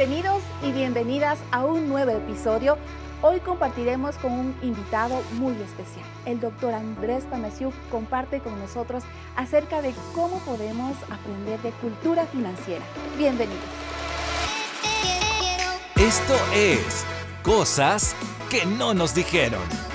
Bienvenidos y bienvenidas a un nuevo episodio. Hoy compartiremos con un invitado muy especial. El doctor Andrés Panasiuk comparte con nosotros acerca de cómo podemos aprender de cultura financiera. Bienvenidos. Esto es Cosas que no nos dijeron.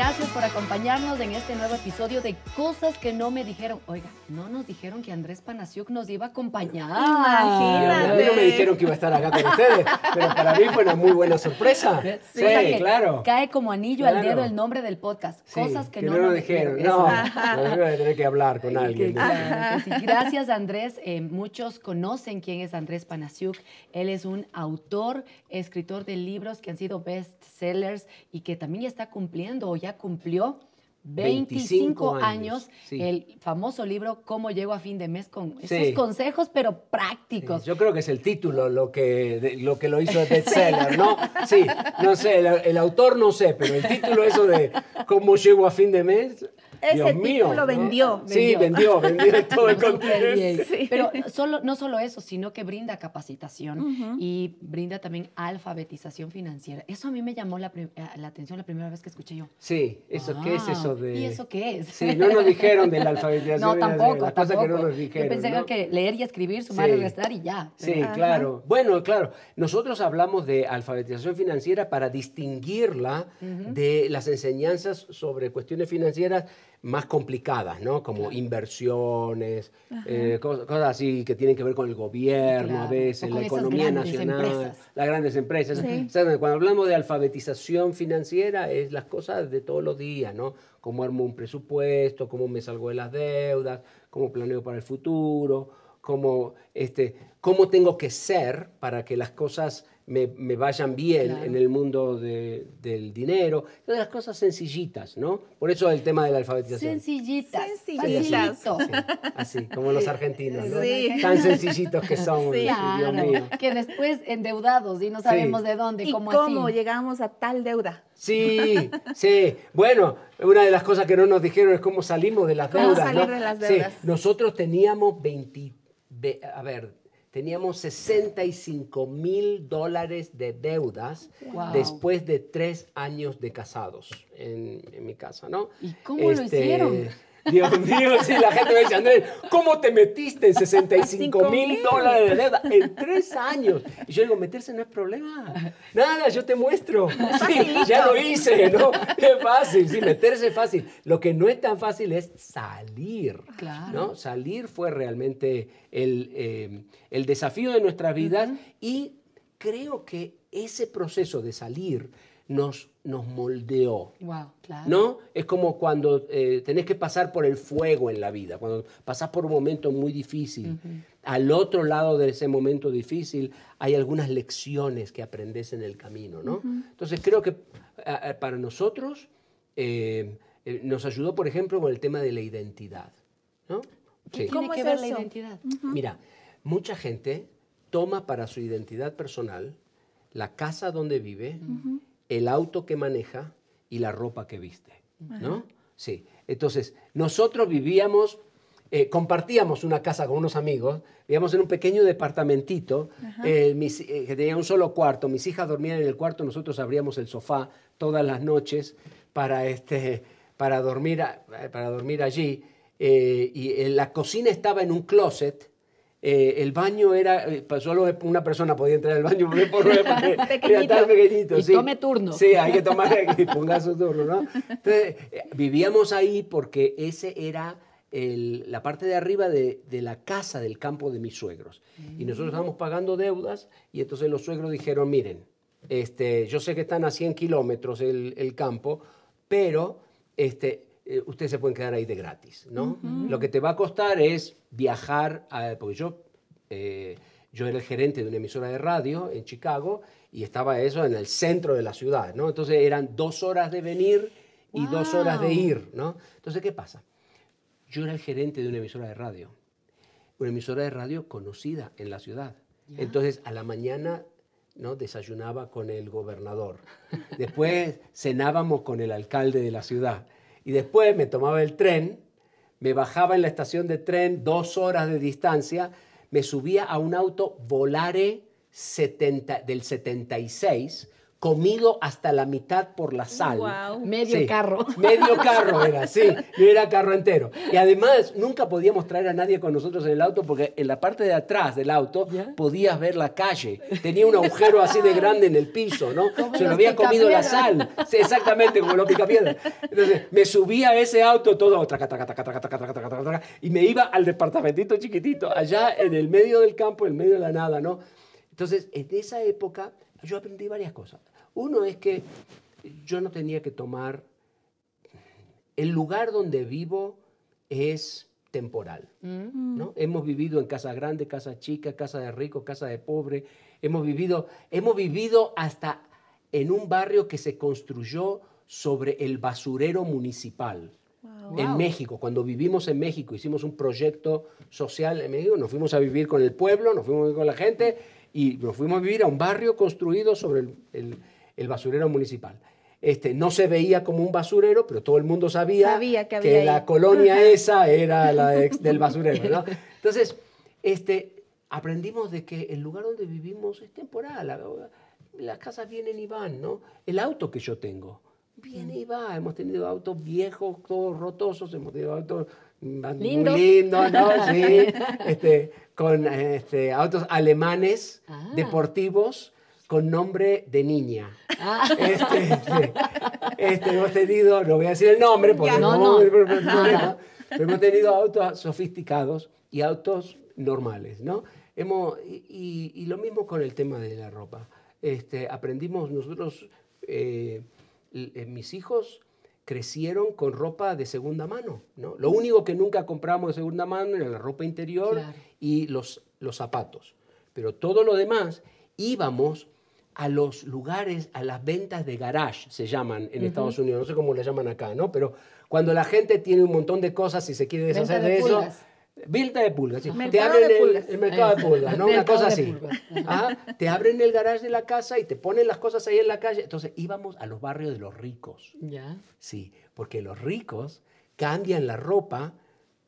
Gracias por acompañarnos en este nuevo episodio de Cosas que no me dijeron. Oiga, no nos dijeron que Andrés Panasiuk nos iba a acompañar. Imagínate. A mí no me dijeron que iba a estar acá con ustedes, pero para mí fue una muy buena sorpresa. Sí, claro. Cae como anillo al dedo el nombre del podcast. Sí, Cosas que, que no, no nos dijeron. dijeron. No, no, voy a tener que hablar con alguien. Que- claro que sí. Gracias, Andrés. Eh, muchos conocen quién es Andrés Panasiuk. Él es un autor, escritor de libros que han sido bestsellers y que también ya está cumpliendo o ya cumplió 25, 25 años, sí. el famoso libro Cómo llego a fin de mes con esos Sí. consejos, pero Sí, prácticos. Yo creo que es el título lo que, de- lo, que lo hizo bestseller, ¿no? Sí, no sé, el, el autor no sé, pero el título eso de cómo llego a fin de mes. Ese Dios mío, título ¿no? vendió. Sí, vendió, vendió en todo el continente. Sí. Pero solo, no solo eso, sino que brinda capacitación y brinda también alfabetización financiera. Eso a mí me llamó la, la atención la primera vez que escuché yo. Sí, eso, ¿qué es eso Wow. de...? ¿Y eso qué es? Sí, no nos dijeron de la alfabetización. No, financiera, tampoco, cosas tampoco. que no nos dijeron. Yo pensé ¿no? que leer y escribir, sumar y restar y ya. Sí, Ajá. claro. Bueno, claro. Nosotros hablamos de alfabetización financiera para distinguirla de las enseñanzas sobre cuestiones financieras más complicadas, ¿no? Como inversiones, eh, cos- cosas, así que tienen que ver con el gobierno Claro. a veces, la economía nacional, empresas. las grandes empresas. Sí. Cuando hablamos de alfabetización financiera es las cosas de todos los días, ¿no? Cómo armo un presupuesto, cómo me salgo de las deudas, cómo planeo para el futuro, cómo, este, cómo tengo que ser para que las cosas me, me vayan bien Claro. en el mundo de- del dinero. Todas las cosas sencillitas, ¿no? Por eso el tema de la alfabetización. Sencillitas. Sencillitas. facilito. Sí, así, como los argentinos, ¿no? Sí. Tan sencillitos que somos, Sí. Dios mío. que después endeudados y no sabemos de dónde, ¿Y cómo, cómo así. llegamos a tal deuda? Sí, sí. Bueno, una de las cosas que no nos dijeron es cómo salimos de las ¿Cómo deudas. salir ¿no? de las Sí, deudas? nosotros teníamos 20, ve- a ver, teníamos 65 mil dólares de deudas Wow. después de tres años de casados en, en mi casa, ¿no? Este, ¿Y cómo lo hicieron? Dios mío, sí, la gente me dice, Andrés, ¿cómo te metiste en 65 mil dólares de deuda en tres años? Y yo digo, meterse no es problema. Nada, yo te muestro. Sí, ya lo hice, ¿no? Es fácil, sí, meterse es fácil. Lo que no es tan fácil es salir. Claro. ¿no? Salir fue realmente el, eh, el desafío de nuestras vidas y creo que ese proceso de salir nos, nos moldeó. Wow, claro. ¿No? Es como cuando eh, tenés que pasar por el fuego en la vida, cuando pasás por un momento muy difícil. Al otro lado de ese momento difícil hay algunas lecciones que aprendes en el camino, ¿no? Entonces creo que a- a- para nosotros eh, eh, nos ayudó, por ejemplo, con el tema de la identidad, ¿no? ¿Qué Sí. tiene ¿Cómo que es ver la eso? identidad? Mira, mucha gente toma para su identidad personal la casa donde vive, el auto que maneja y la ropa que viste, ¿no? Sí. Entonces, nosotros vivíamos, eh, compartíamos una casa con unos amigos, vivíamos en un pequeño departamentito eh, mis- eh, que tenía un solo cuarto. Mis hijas dormían en el cuarto, nosotros abríamos el sofá todas las noches para, este, para, dormir, para dormir allí. Y la cocina estaba en un closet. Eh, el baño era, eh, pa- solo una persona podía entrar al baño porque, por- tan pequeñito. Y sí. tome turno. Sí, hay que tomar y ponga su turno, ¿no? Entonces, eh, vivíamos ahí porque ese era el- la parte de arriba de, de la casa del campo de mis suegros. Y nosotros estábamos pagando deudas y entonces los suegros dijeron, miren, este, yo sé que están a 100 kilómetros el, el campo, pero este, eh, ustedes se pueden quedar ahí de gratis, ¿no? Lo que te va a costar es viajar, a- porque yo, eh, yo era el gerente de una emisora de radio en Chicago y estaba eso en el centro de la ciudad, ¿no? Entonces eran dos horas de venir y dos horas de ir, ¿no? Entonces, ¿qué pasa? Yo era el gerente de una emisora de radio, una emisora de radio conocida en la ciudad. Entonces, a la mañana ¿no? desayunaba con el gobernador. Después cenábamos con el alcalde de la ciudad. Y después me tomaba el tren me bajaba en la estación de tren, dos horas de distancia, me subía a un auto Volare 70, del 76, comido hasta la mitad por la sal. Wow. Medio sí, carro. Medio carro era, sí, era carro entero. Y además nunca podíamos traer a nadie con nosotros en el auto porque en la parte de atrás del auto ¿Ya? podías ver la calle. Tenía un agujero así de grande en el piso, ¿no? Como Se lo había comido la sal. Sí, exactamente, como los picapiedras. Entonces me subía a ese auto todo, traca, traca, traca, y me iba al departamentito chiquitito, allá en el medio del campo, en el medio de la nada, ¿no? Entonces, en esa época yo aprendí varias cosas. Uno es que yo no tenía que tomar... El lugar donde vivo es temporal. ¿no? Hemos vivido en casa grande, casa chica, casa de rico, casa de pobre. Hemos vivido, hemos vivido hasta en un barrio que se construyó sobre el basurero municipal. En Wow. México, cuando vivimos en México, hicimos un proyecto social en México, nos fuimos a vivir con el pueblo, nos fuimos a vivir con la gente y nos fuimos a vivir a un barrio construido sobre el, el- el basurero municipal. Este, no se veía como un basurero, pero todo el mundo sabía, Sabía que ahí. la colonia esa era la ex- del basurero. ¿no? Entonces, este, aprendimos de que el lugar donde vivimos es temporal. la- Las casas vienen y van, ¿no? El auto que yo tengo viene y va. Hemos tenido autos viejos, todos rotosos, hemos tenido autos mm, Lindos. muy lindos, ¿no? Sí, este, con este, autos alemanes Ah. deportivos con nombre de niña. Ah. Este. Este, hemos tenido, no voy a decir el nombre porque no, No, pero hemos tenido autos sofisticados y autos normales, ¿no? Hemos, y, lo mismo con el tema de la ropa. Este, aprendimos nosotros, eh, eh, mis hijos crecieron con ropa de segunda mano, ¿no? Lo único que nunca compramos de segunda mano era la ropa interior Claro. Y los, los zapatos. Pero todo lo demás íbamos a los lugares, a las ventas de garage, se llaman en Estados Unidos, no sé cómo le llaman acá, ¿no? Pero cuando la gente tiene un montón de cosas y se quiere Venta deshacer de de, eso. Venta de pulgas, sí. Te abren de el- pulgas. el, mercado de pulgas, ¿no? Una cosa así. Ajá. Te abren el garage de la casa y te ponen las cosas ahí en la calle. Entonces íbamos a los barrios de los ricos. Ya. Sí, porque los ricos cambian la ropa,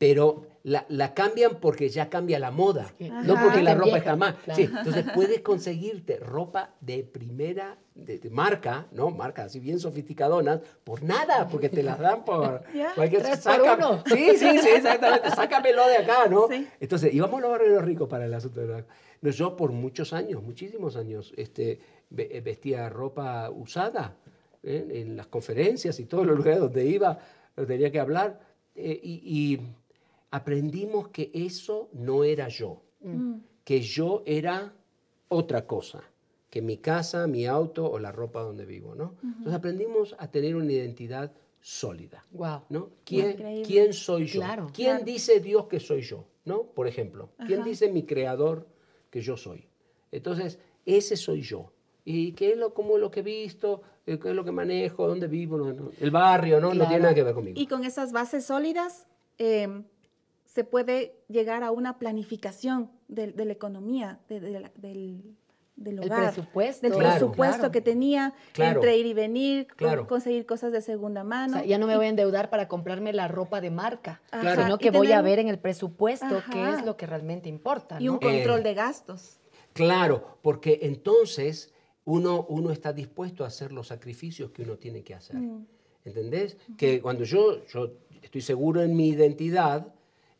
pero la, la cambian porque ya cambia la moda, que- no porque la ropa vieja, está mal. claro. Sí, entonces puedes conseguirte ropa de primera, de, de marca, ¿no? Marca así bien sofisticadonas, por nada, porque te las dan por cualquier Tres por saca- uno. Sí, sí, sí, exactamente. Sácamelo de acá, ¿no? Sí. Entonces, íbamos a los barrios de los ricos para el asunto de la... No, Yo por muchos años, muchísimos años, este, ve- vestía ropa usada ¿eh? en las conferencias y todos los lugares donde iba, tenía que hablar. eh, y, y aprendimos que eso no era yo, que yo era otra cosa, que mi casa, mi auto o la ropa donde vivo, ¿no? Entonces aprendimos a tener una identidad sólida. Wow. ¿no? ¿Quién, Increíble. quién soy yo? Claro. ¿Quién Claro. dice Dios que soy yo? ¿No? Por ejemplo, ¿quién Ajá. dice mi creador que yo soy? Entonces, ese soy yo. ¿Y qué es lo, cómo es lo que he visto? Eh, ¿Qué es lo que manejo? ¿Dónde vivo? No, no, el barrio, ¿no? No Claro. tiene nada que ver conmigo. Y con esas bases sólidas eh, se puede llegar a una planificación de, de la economía, de- de la- del, del El hogar. presupuesto. Del Claro. presupuesto Claro. que tenía Claro. entre ir y venir, conseguir cosas de segunda O mano. sea, ya no me voy a endeudar para comprarme la ropa de marca, Ajá, sino que voy a ver en el presupuesto qué Ajá. es lo que realmente importa. y un ¿no? control Eh, de gastos. Claro, porque entonces uno, uno está dispuesto a hacer los sacrificios que uno tiene que hacer. Mm. ¿Entendés? Que cuando yo, yo estoy seguro en mi identidad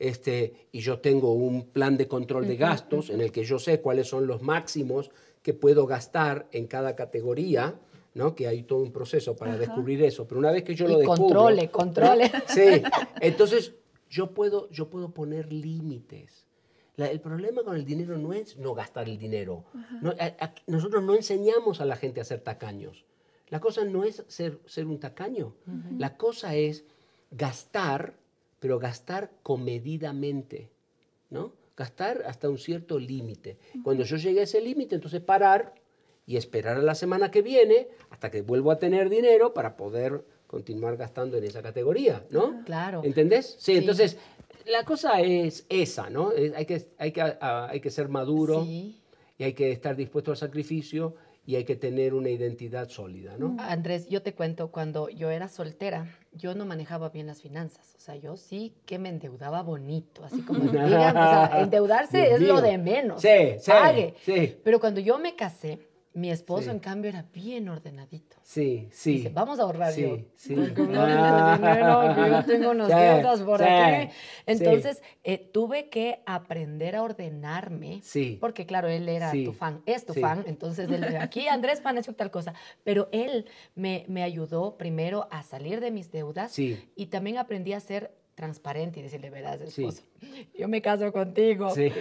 este, y yo tengo un plan de control de gastos en el que yo sé cuáles son los máximos que puedo gastar en cada categoría, ¿no? que hay todo un proceso para descubrir eso, pero una vez que yo lo descubro... controle, controle. Sí, entonces yo puedo, yo puedo poner límites. La- el problema con el dinero no es no gastar el dinero. No, a- a- nosotros no enseñamos a la gente a ser tacaños. La cosa no es ser, ser un tacaño. La cosa es gastar, pero gastar comedidamente. ¿no? Gastar hasta un cierto límite. Cuando yo llegue a ese límite, entonces parar y esperar a la semana que viene hasta que vuelvo a tener dinero para poder continuar gastando en esa categoría, ¿no? Claro. ¿Entendés? Sí, Sí. entonces la cosa es esa, ¿no? Hay, que, hay, que, ah, hay que ser maduro Sí. y hay que estar dispuesto al sacrificio y hay que tener una identidad sólida, ¿no? Andrés, yo te cuento, cuando yo era soltera, yo no manejaba bien las finanzas. O sea, yo sí que me endeudaba bonito, así como digan, o sea, endeudarse Dios es lo de menos. Sí, sí, Pague. sí. Pero cuando yo me casé, mi esposo, Sí. en cambio, era bien ordenadito. Sí, sí. Dice, vamos a ahorrar Sí, yo. sí. Dinero, que yo tengo unas Sí, deudas por sí, aquí. Entonces, eh, tuve que aprender a ordenarme. Sí. Porque, claro, él era tu fan, es tu fan. Entonces, él, aquí Andrés Panecio tal cosa. Pero él me, me ayudó primero a salir de mis deudas. Sí. Y también aprendí a ser transparente y decirle, verás, Sí. esposo, yo me caso contigo. Sí,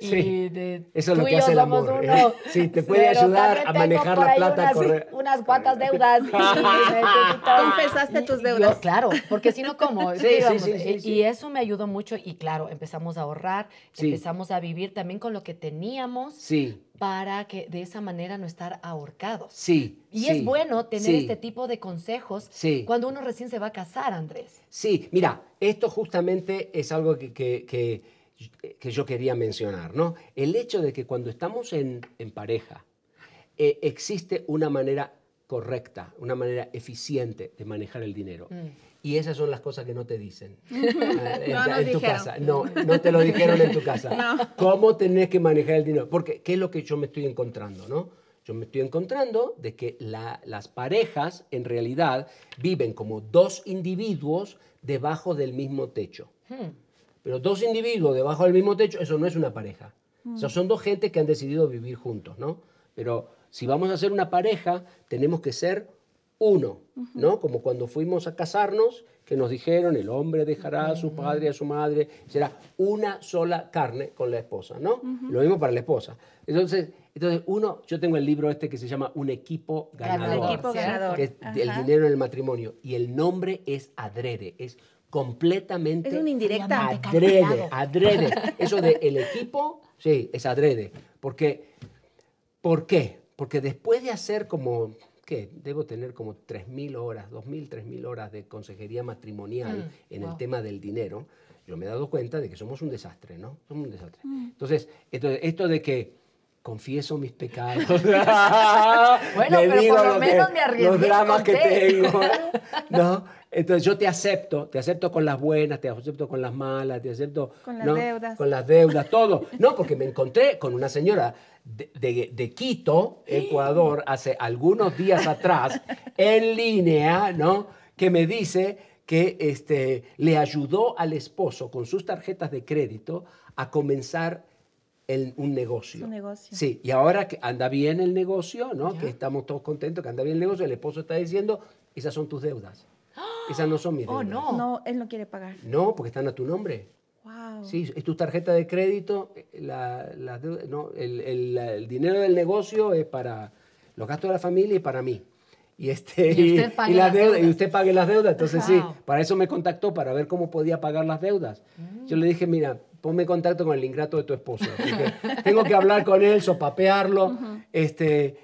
Y sí. de- Eso es lo que hace el amor, uno. ¿eh? Sí, te puede Pero ayudar a manejar por la ahí plata Unas, corre- unas cuantas deudas. Confesaste tus y yo, deudas. claro, porque si no, ¿cómo? Sí, ¿Qué sí, sí, sí, y, sí. y eso me ayudó mucho y claro, empezamos a ahorrar, Sí. empezamos a vivir también con lo que teníamos Sí, para que de esa manera no estar ahorcados. sí. Y sí, es bueno tener sí, este tipo de consejos Sí. cuando uno recién se va a casar, Andrés. Sí, mira, esto justamente es algo que, que- que- que yo quería mencionar, ¿no? El hecho de que cuando estamos en, en pareja, eh, existe una manera correcta, una manera eficiente de manejar el dinero. Mm. Y esas son las cosas que no te dicen ah, en, No en tu dijeron. casa. No, no te lo dijeron en tu casa. ¿Cómo tenés que manejar el dinero? Porque, ¿qué es lo que yo me estoy encontrando, no? Yo me estoy encontrando de que la- las parejas, en realidad, viven como dos individuos debajo del mismo techo. Hmm. Pero dos individuos debajo del mismo techo, eso no es una pareja. O sea, son dos gente que han decidido vivir juntos, ¿no? Pero si vamos a ser una pareja, tenemos que ser uno, ¿no? Como cuando fuimos a casarnos, que nos dijeron, el hombre dejará a su padre y a su madre, será una sola carne con la esposa, ¿no? Lo mismo para la esposa. Entonces, entonces, uno, yo tengo el libro este que se llama Un equipo ganador. El equipo ganador. Que es el dinero en el matrimonio. Y el nombre es adrede, es completamente Es una indirecta. adrede, adrede. Eso de el equipo, sí, es adrede. Porque, ¿Por qué? Porque después de hacer como, ¿qué? Debo tener como 3.000 horas, 2.000, 3.000 horas de consejería matrimonial Mm, en wow. el tema del dinero, yo me he dado cuenta de que somos un desastre, ¿no? Somos un desastre. Entonces, entonces, esto de que confieso mis pecados. Bueno, le pero digo por lo que- menos me arriesgué Los dramas que tengo. ¿no? Entonces yo te acepto, te acepto con las buenas, te acepto con las malas, te acepto Con las ¿no? deudas. con las deudas, todo. No, porque me encontré con una señora de, de- de Quito, Ecuador, hace algunos días atrás, en línea, ¿no? Que me dice que este, le ayudó al esposo con sus tarjetas de crédito a comenzar el- un negocio. Su negocio. Sí, y ahora que anda bien el negocio, ¿no? Ya. Que estamos todos contentos, que anda bien el negocio, el esposo está diciendo, esas son tus deudas. Esas no son mis Oh, deudas. no. No, él no quiere pagar. No, porque están a tu nombre. Wow. Sí, es tu tarjeta de crédito, eh, la, la deuda- no, el, el- el dinero del negocio es para los gastos de la familia y para mí. Y, este, Y usted pague las las deudas, y deudas. usted pague las deudas. Entonces sí, Wow. para eso me contactó, para ver cómo podía pagar las deudas. Mm. Yo le dije, mira, ponme en contacto con el ingrato de tu esposo. tengo que hablar con él, sopapearlo. este,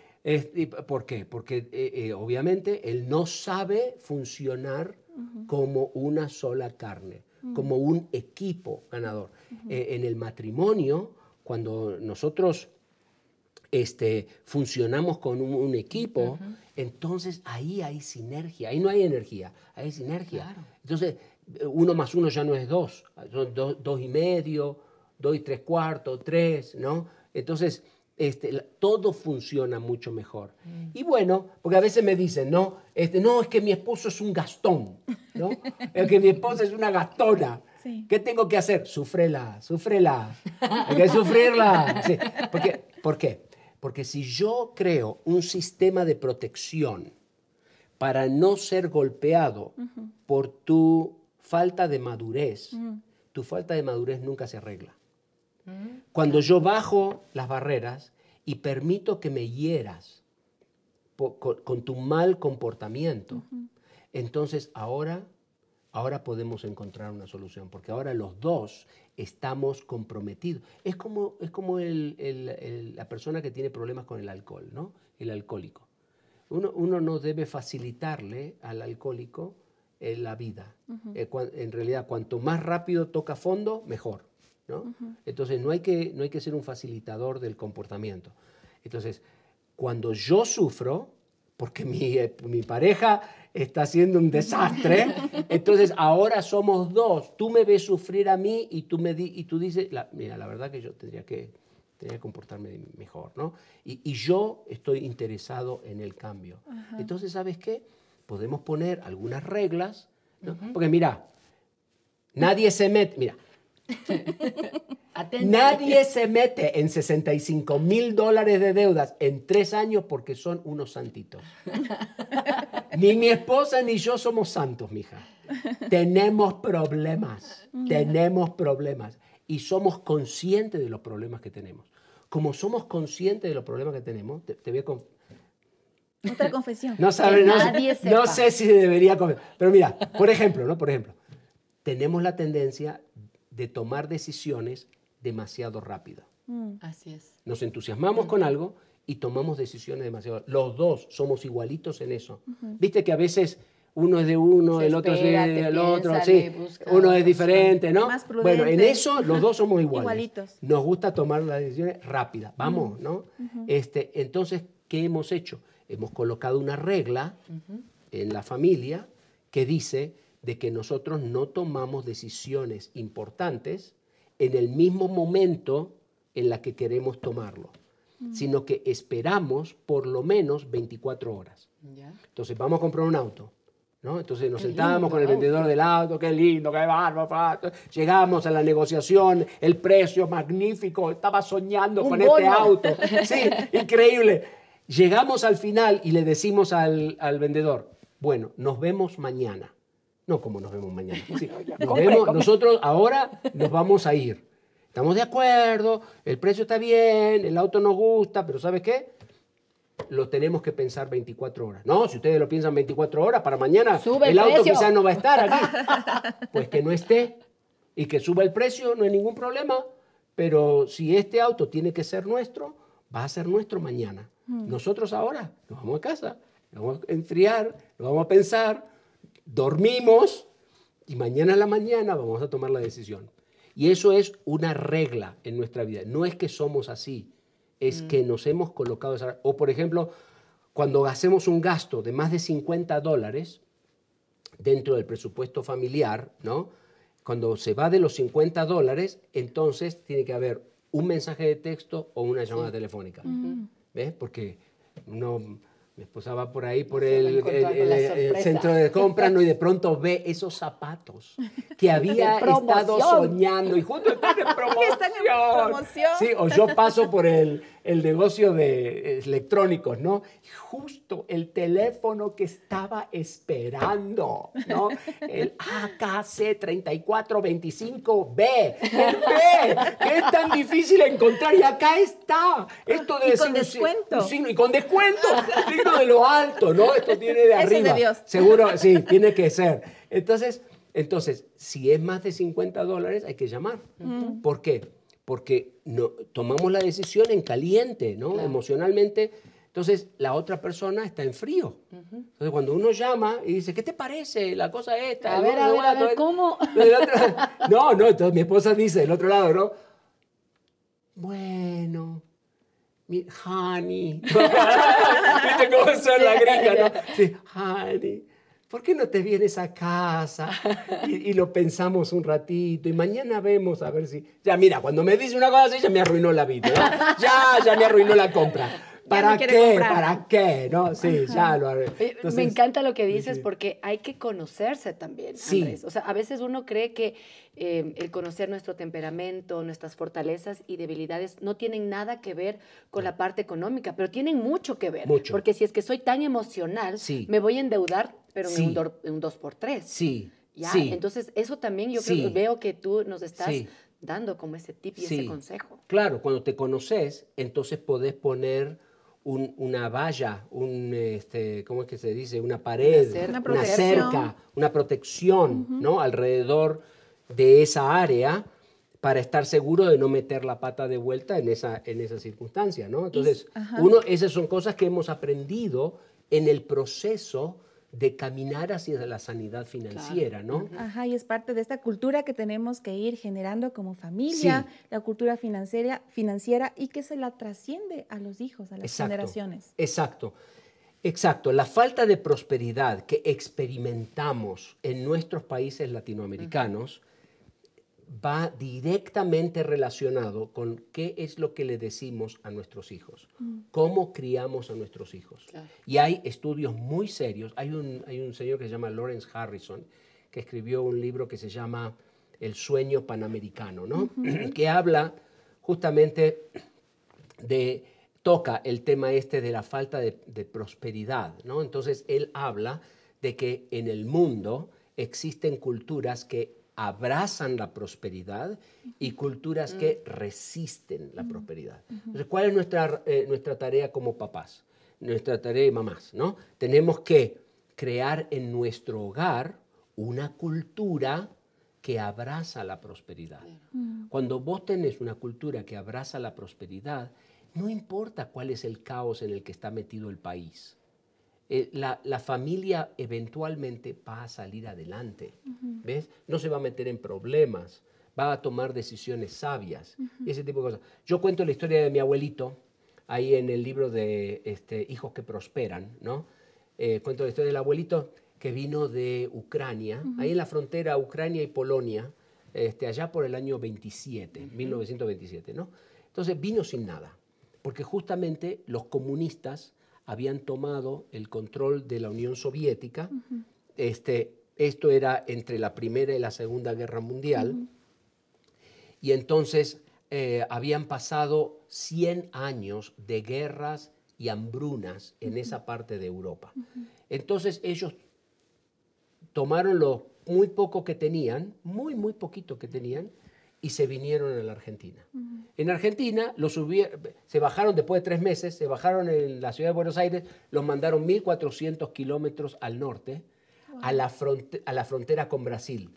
¿Por qué? Porque eh, eh, obviamente él no sabe funcionar como una sola carne, como un equipo ganador. Eh, en el matrimonio, cuando nosotros este, funcionamos con un, un equipo, entonces ahí hay sinergia, ahí no hay energía, hay sinergia. Claro. Entonces, uno más uno ya no es dos, son do- dos y medio, dos y tres cuartos, tres, ¿no? Entonces, este, todo funciona mucho mejor. Y bueno, porque a veces me dicen, no, este, no, es que mi esposo es un gastón, ¿no? es que mi esposa es una gastona. Sí. ¿Qué tengo que hacer? Sufrela, sufrela. Hay que sufrirla. Sí, porque, ¿Por qué? Porque si yo creo un sistema de protección para no ser golpeado por tu falta de madurez, tu falta de madurez nunca se arregla. Cuando yo bajo las barreras y permito que me hieras con, con tu mal comportamiento, entonces ahora, ahora podemos encontrar una solución, porque ahora los dos estamos comprometidos. Es como, es como el- el- el- la persona que tiene problemas con el alcohol, ¿no? El alcohólico. Uno, uno no debe facilitarle al alcohólico eh, la vida. Eh, cua- en realidad, cuanto más rápido toca fondo, mejor. ¿no? Entonces, no hay, que, no hay que ser un facilitador del comportamiento. Entonces, Cuando yo sufro, porque mi, eh, mi pareja está haciendo un desastre, entonces ahora somos dos. Tú me ves sufrir a mí y tú, me di- y tú dices, la- mira, la verdad que yo tendría que, tendría que comportarme mejor, ¿no? Y, y yo estoy interesado en el cambio. Entonces, ¿sabes qué? Podemos poner algunas reglas, ¿no? Porque mira, nadie se mete, mira. Nadie se mete en 65 mil dólares de deudas en tres años porque son unos santitos. Ni mi esposa ni yo somos santos, mija. Tenemos problemas, tenemos problemas y somos conscientes de los problemas que tenemos. Como somos conscientes de los problemas que tenemos, te, te voy a Otra confesión. no, sabe- no, no sé si debería comer. Pero mira, por ejemplo, ¿no? Por ejemplo, tenemos la tendencia de tomar decisiones demasiado rápido. Así es. Nos entusiasmamos con algo y tomamos decisiones demasiado. Los dos somos igualitos en eso. Viste que a veces uno es de uno, Se el otro espera, es del otro, piensa, sí. busca Uno es diferente, ¿no? Más bueno, en eso los dos somos iguales. Igualitos. Nos gusta tomar las decisiones rápidas. Vamos, ¿no? este, entonces, ¿qué hemos hecho? Hemos colocado una regla en la familia que dice de que nosotros no tomamos decisiones importantes en el mismo momento en la que queremos tomarlo, sino que esperamos por lo menos 24 horas. ¿Ya? Entonces vamos a comprar un auto. ¿no? Entonces nos Qué lindo con el auto. vendedor del auto, qué lindo, qué bárbaro. Llegamos a la negociación, el precio magnífico, estaba soñando Un con este bono. auto. Sí, increíble. Llegamos al final y le decimos al, al vendedor, bueno, nos vemos mañana. No como nos vemos mañana. Sí, nos compre, vemos- compre. nosotros ahora nos vamos a ir. Estamos de acuerdo, el precio está bien, el auto nos gusta, pero ¿sabes qué? Lo tenemos que pensar 24 horas. No, si ustedes lo piensan 24 horas, para mañana Sube el el auto quizás no va a estar aquí. Pues que no esté y que suba el precio, no hay ningún problema. Pero si este auto tiene que ser nuestro, va a ser nuestro mañana. Nosotros ahora nos vamos a casa, nos vamos a enfriar, nos vamos a pensar, dormimos y mañana a la mañana vamos a tomar la decisión. Y eso es una regla en nuestra vida. No es que somos así, es que nos hemos colocado esa... O por ejemplo, cuando hacemos un gasto de más de 50 dólares dentro del presupuesto familiar, ¿no? Cuando se va de los 50 dólares, entonces tiene que haber un mensaje de texto o una llamada telefónica. ¿Ves? Porque no, mi esposa va por ahí, por el, el- centro de compras, ¿no? y de pronto ve esos zapatos que había De estado soñando y justo están en promoción. Están en promoción. Sí, o yo paso por el, el negocio de electrónicos, ¿no? Y justo el teléfono que estaba esperando, ¿no? El AKC 3425B, el B, que es tan difícil encontrar y acá está. Esto debe Y con descuento. signo- y con descuento, signo de lo alto, ¿no? Esto tiene de Ese es de arriba. Dios. Seguro, sí, tiene que ser. Entonces, entonces, si es más de 50 dólares, hay que llamar. ¿Por qué? Porque no, tomamos la decisión en caliente, ¿no? Emocionalmente. Entonces, la otra persona está en frío. Entonces, cuando uno llama y dice, ¿qué te parece la cosa esta? A ver, otro a ver, a lado, ver, ¿cómo? otro- No, no, entonces mi esposa dice del otro lado, ¿no? Bueno, mi honey. ¿Viste cómo son la gringa, no? Sí, honey. ¿Por qué no te vienes a casa y, lo pensamos un ratito y mañana vemos a ver si... Ya, mira, cuando me dice una cosa así ya me arruinó la vida. Ya, ya me arruinó la compra. ¿Para no qué? comprar. ¿Para qué? ¿No? Sí, ya lo Entonces, Me encanta lo que dices sí. porque hay que conocerse también, Sí. Andrés. O sea, a veces uno cree que eh, el conocer nuestro temperamento, nuestras fortalezas y debilidades no tienen nada que ver con la parte económica, pero tienen mucho que ver. Mucho. Porque si es que soy tan emocional, Sí. me voy a endeudar, pero Sí. en un, dor- en un 2x3. Sí, ¿Ya? sí. Entonces, eso también yo Sí. creo, veo que tú nos estás Sí. dando como ese tip y Sí. ese consejo. Claro, cuando te conoces, entonces podés poner un- una valla, un, este, ¿cómo es que se dice? Una pared, Una cerca. Una una protección. cerca, una protección, ¿no? Alrededor de esa área para estar seguro de no meter la pata de vuelta en esa, en esa circunstancia, ¿no? Entonces, uno, esas son cosas que hemos aprendido en el proceso de caminar hacia la sanidad financiera, ¿no? Ajá, y es parte de esta cultura que tenemos que ir generando como familia, la cultura financiera, financiera y que se la trasciende a los hijos, a las generaciones. Exacto. Exacto, la falta de prosperidad que experimentamos en nuestros países latinoamericanos va directamente relacionado con qué es lo que le decimos a nuestros hijos, mm. cómo criamos a nuestros hijos. Y hay estudios muy serios. Hay un, hay un señor que se llama Lawrence Harrison, que escribió un libro que se llama El sueño panamericano, ¿no? que habla justamente de, toca el tema este de la falta de, de prosperidad, ¿no? Entonces él habla de que en el mundo existen culturas que abrazan la prosperidad y culturas que mm. resisten la prosperidad. Entonces, ¿cuál es nuestra, eh, nuestra tarea como papás? Nuestra tarea de mamás, ¿no? Tenemos que crear en nuestro hogar una cultura que abraza la prosperidad. Mm. Cuando vos tenés una cultura que abraza la prosperidad, no importa cuál es el caos en el que está metido el país. Eh, la, familia eventualmente va a salir adelante, ¿ves? No se va a meter en problemas, va a tomar decisiones sabias, ese tipo de cosas. Yo cuento la historia de mi abuelito ahí en el libro de este, Hijos que Prosperan, ¿no? Eh, cuento la historia del abuelito que vino de Ucrania, ahí en la frontera Ucrania y Polonia, este, allá por el año 27, 1927, ¿no? Entonces vino sin nada, porque justamente los comunistas habían tomado el control de la Unión Soviética. este, esto era entre la Primera y la Segunda Guerra Mundial. Y entonces eh, habían pasado 100 años de guerras y hambrunas en esa parte de Europa. Entonces ellos tomaron lo muy poco que tenían, muy, muy poquito que tenían, y se vinieron a la Argentina. En Argentina los se bajaron después de tres meses, se bajaron en la ciudad de Buenos Aires, los mandaron 1.400 kilómetros al norte, a, la a la frontera con Brasil,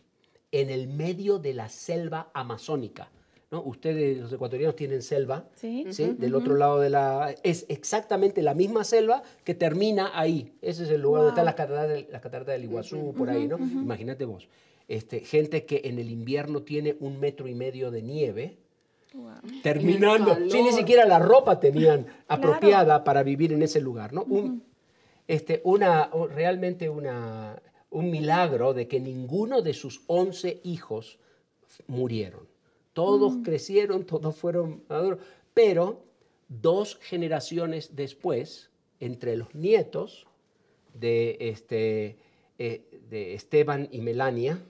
en el medio de la selva amazónica. ¿no? Ustedes, los ecuatorianos, tienen selva, ¿sí? Del otro lado de la... Es exactamente la misma selva que termina ahí. Ese es el lugar donde está la catarata, del Iguazú, por ahí, ¿no? Imagínate vos. Este, gente que en el invierno tiene un metro y medio de nieve, terminando, sin ni siquiera la ropa tenían apropiada para vivir en ese lugar, ¿no? este, una, realmente una, un milagro de que ninguno de sus once hijos murieron. Todos mm. crecieron, todos fueron maduros, pero dos generaciones después, entre los nietos de, este, eh, de Esteban y Melania,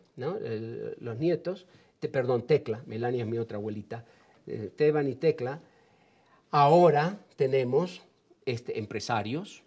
los nietos, perdón, Tecla, Melania es mi otra abuelita, eh, Esteban y Tecla, ahora tenemos este, empresarios,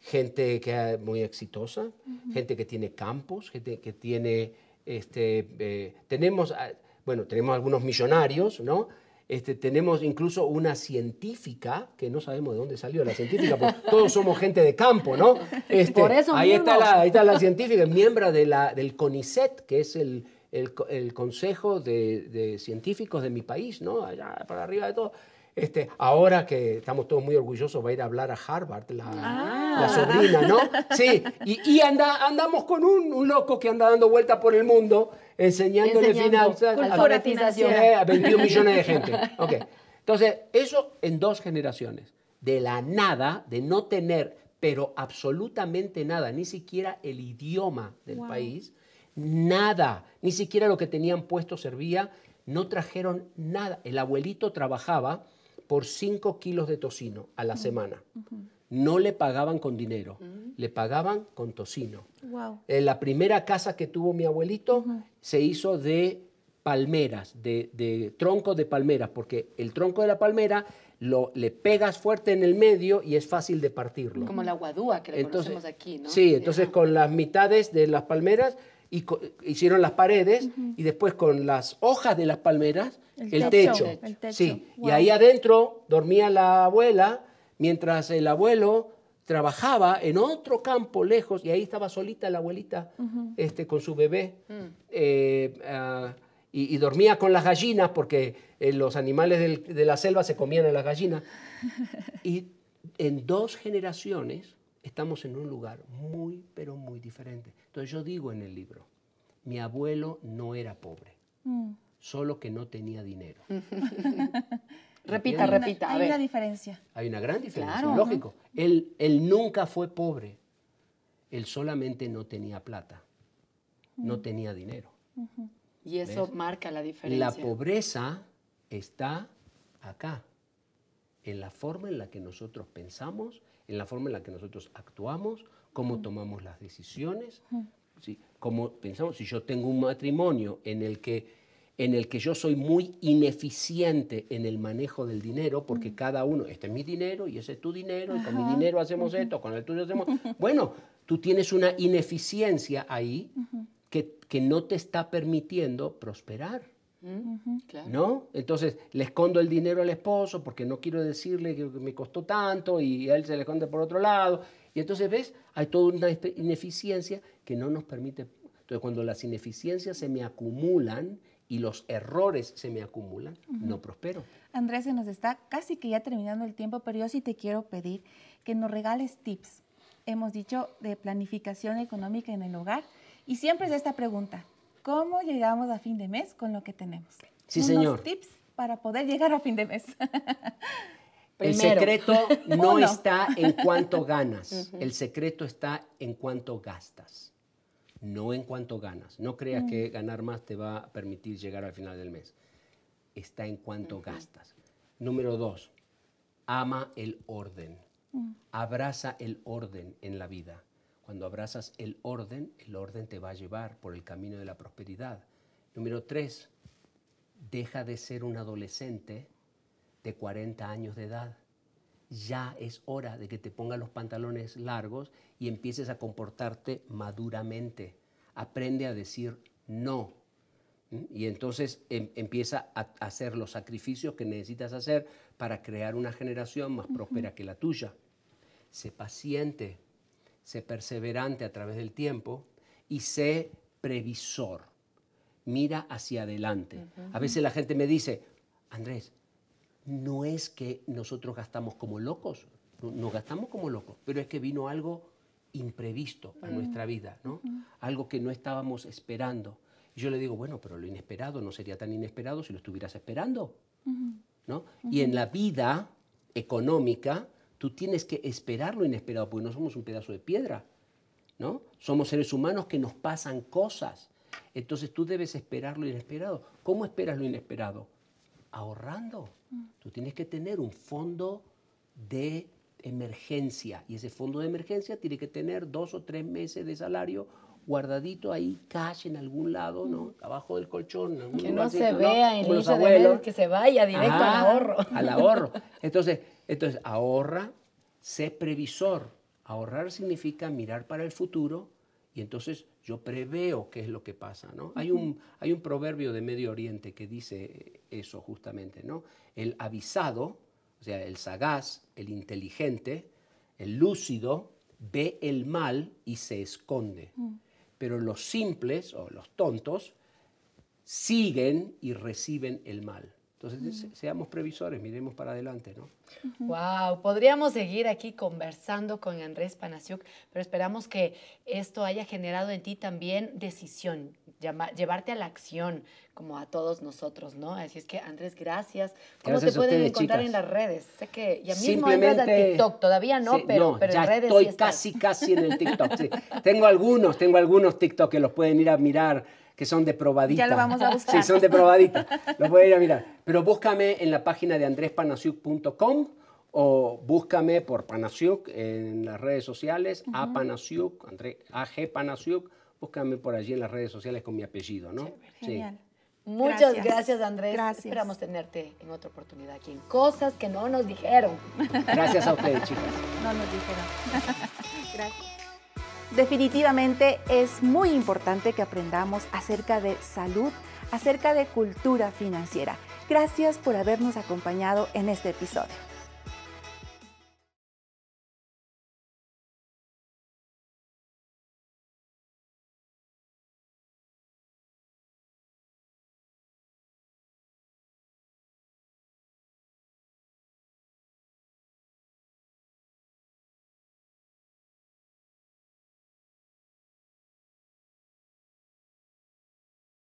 gente que muy exitosa, gente que tiene campos, gente que tiene, este, eh, tenemos, ah, bueno, tenemos algunos millonarios, ¿no? Este, tenemos incluso una científica, que no sabemos de dónde salió la científica, porque todos somos gente de campo, ¿no? Este, Por eso ahí, está la, ahí está la científica, miembro de la, del CONICET, que es el, el, consejo de, de, científicos de mi país, ¿no? Allá para arriba de todo. Este, ahora que estamos todos muy orgullosos, va a ir a hablar a Harvard, la, ah. sobrina, ¿no? Sí, y, y anda, andamos con un, loco que anda dando vueltas por el mundo enseñándole finanzas a, a 21 millones de gente. Okay. Entonces, eso en dos generaciones. De la nada, de no tener, pero absolutamente nada, ni siquiera el idioma del país, nada, ni siquiera lo que tenían puesto servía, no trajeron nada. El abuelito trabajaba por 5 kilos de tocino a la semana. No le pagaban con dinero, le pagaban con tocino. En la primera casa que tuvo mi abuelito se hizo de palmeras, de, de troncos de palmeras, porque el tronco de la palmera lo, le pegas fuerte en el medio y es fácil de partirlo. Como la guadúa que le conocemos aquí, ¿no? Sí, entonces con las mitades de las palmeras y hicieron las paredes y después con las hojas de las palmeras el, techo. Sí, y ahí adentro dormía la abuela mientras el abuelo trabajaba en otro campo lejos y ahí estaba solita la abuelita este, con su bebé mm. eh, ah, y, dormía con las gallinas porque eh, los animales de la selva se comían a las gallinas. Y en dos generaciones estamos en un lugar muy, pero muy diferente. Entonces yo digo en el libro, mi abuelo no era pobre, Mm. solo que no tenía dinero. Repita, ¿Entiendes? repita. Hay una diferencia. Hay una gran diferencia, Claro. lógico. Él, él nunca fue pobre, él solamente no tenía plata, no tenía dinero. Y eso ¿Ves? marca la diferencia. La pobreza está acá, en la forma en la que nosotros pensamos, en la forma en la que nosotros actuamos, cómo tomamos las decisiones, ¿sí? cómo pensamos. Si yo tengo un matrimonio en el que en el que yo soy muy ineficiente en el manejo del dinero, porque cada uno, este es mi dinero y ese es tu dinero, y con mi dinero hacemos esto, con el tuyo hacemos... Bueno, tú tienes una ineficiencia ahí que, que no te está permitiendo prosperar. ¿Mm? Claro. ¿No? Entonces le escondo el dinero al esposo porque no quiero decirle que me costó tanto y a él se le esconde por otro lado. Y entonces, ¿ves? Hay toda una ineficiencia que no nos permite. Entonces, cuando las ineficiencias se me acumulan y los errores se me acumulan, no prospero. Andrés, se nos está casi que ya terminando el tiempo, pero yo sí te quiero pedir que nos regales tips. Hemos dicho de planificación económica en el hogar y siempre es esta pregunta, ¿cómo llegamos a fin de mes con lo que tenemos? Sí, Unos señor. tips para poder llegar a fin de mes. El secreto no Uno. está en cuánto ganas, el secreto está en cuánto gastas, no en cuánto ganas. No creas que ganar más te va a permitir llegar al final del mes, está en cuánto gastas. Número dos, ama el orden, abraza el orden en la vida. Cuando abrazas el orden, el orden te va a llevar por el camino de la prosperidad. Número tres, deja de ser un adolescente de 40 años de edad. Ya es hora de que te pongas los pantalones largos y empieces a comportarte maduramente. Aprende a decir no. Y entonces em- empieza a a hacer los sacrificios que necesitas hacer para crear una generación más próspera que la tuya. Sé paciente, sé perseverante a través del tiempo y sé previsor. Mira hacia adelante. A veces la gente me dice, Andrés, no es que nosotros gastamos como locos, no, no gastamos como locos, pero es que vino algo imprevisto a nuestra vida, ¿no? Algo que no estábamos esperando. Y yo le digo, bueno, pero lo inesperado no sería tan inesperado si lo estuvieras esperando, ¿no? Y en la vida económica, tú tienes que esperar lo inesperado, porque no somos un pedazo de piedra, ¿no? Somos seres humanos que nos pasan cosas. Entonces tú debes esperar lo inesperado. ¿Cómo esperas lo inesperado? Ahorrando. Tú tienes que tener un fondo de emergencia y ese fondo de emergencia tiene que tener dos o tres meses de salario guardadito ahí, cash en algún lado, ¿no? Abajo del colchón. en algún Que no se vea en inicio de que se vaya directo al Ajá, ahorro. Al ahorro. Entonces, entonces, ahorra, sé previsor. Ahorrar significa mirar para el futuro y entonces yo preveo qué es lo que pasa, ¿no? Hay un, hay un proverbio de Medio Oriente que dice eso justamente, ¿no? El avisado, o sea, el sagaz, el inteligente, el lúcido, ve el mal y se esconde. Pero los simples o los tontos siguen y reciben el mal. Entonces, se- seamos previsores, miremos para adelante, ¿no? Wow, podríamos seguir aquí conversando con Andrés Panasiuk, pero esperamos que esto haya generado en ti también decisión, llevarte a la acción, como a todos nosotros, ¿no? Así es que, Andrés, gracias. ¿Cómo Gracias te pueden ustedes, encontrar en chicas. las redes? Sé que ya mismo entras a TikTok, todavía no, Sí, pero, pero ya en redes estoy sí casi, casi en el TikTok. sí. Tengo algunos, tengo algunos TikTok que los pueden ir a mirar, que son de probadita. Ya lo vamos a buscar. Sí, son de probadita. Los pueden ir a mirar. Pero búscame en la página de andrespanasiuk.com o búscame por Panasiuk en las redes sociales, a Panasiuk, André, AG Panasiuk. Búscame por allí en las redes sociales con mi apellido, ¿no? Sí. Genial. Muchas Gracias. gracias, Andrés. Gracias. Esperamos tenerte en otra oportunidad aquí en Cosas que no nos dijeron. Gracias a ustedes, chicas. No nos dijeron. Gracias. Definitivamente es muy importante que aprendamos acerca de salud, acerca de cultura financiera. Gracias por habernos acompañado en este episodio.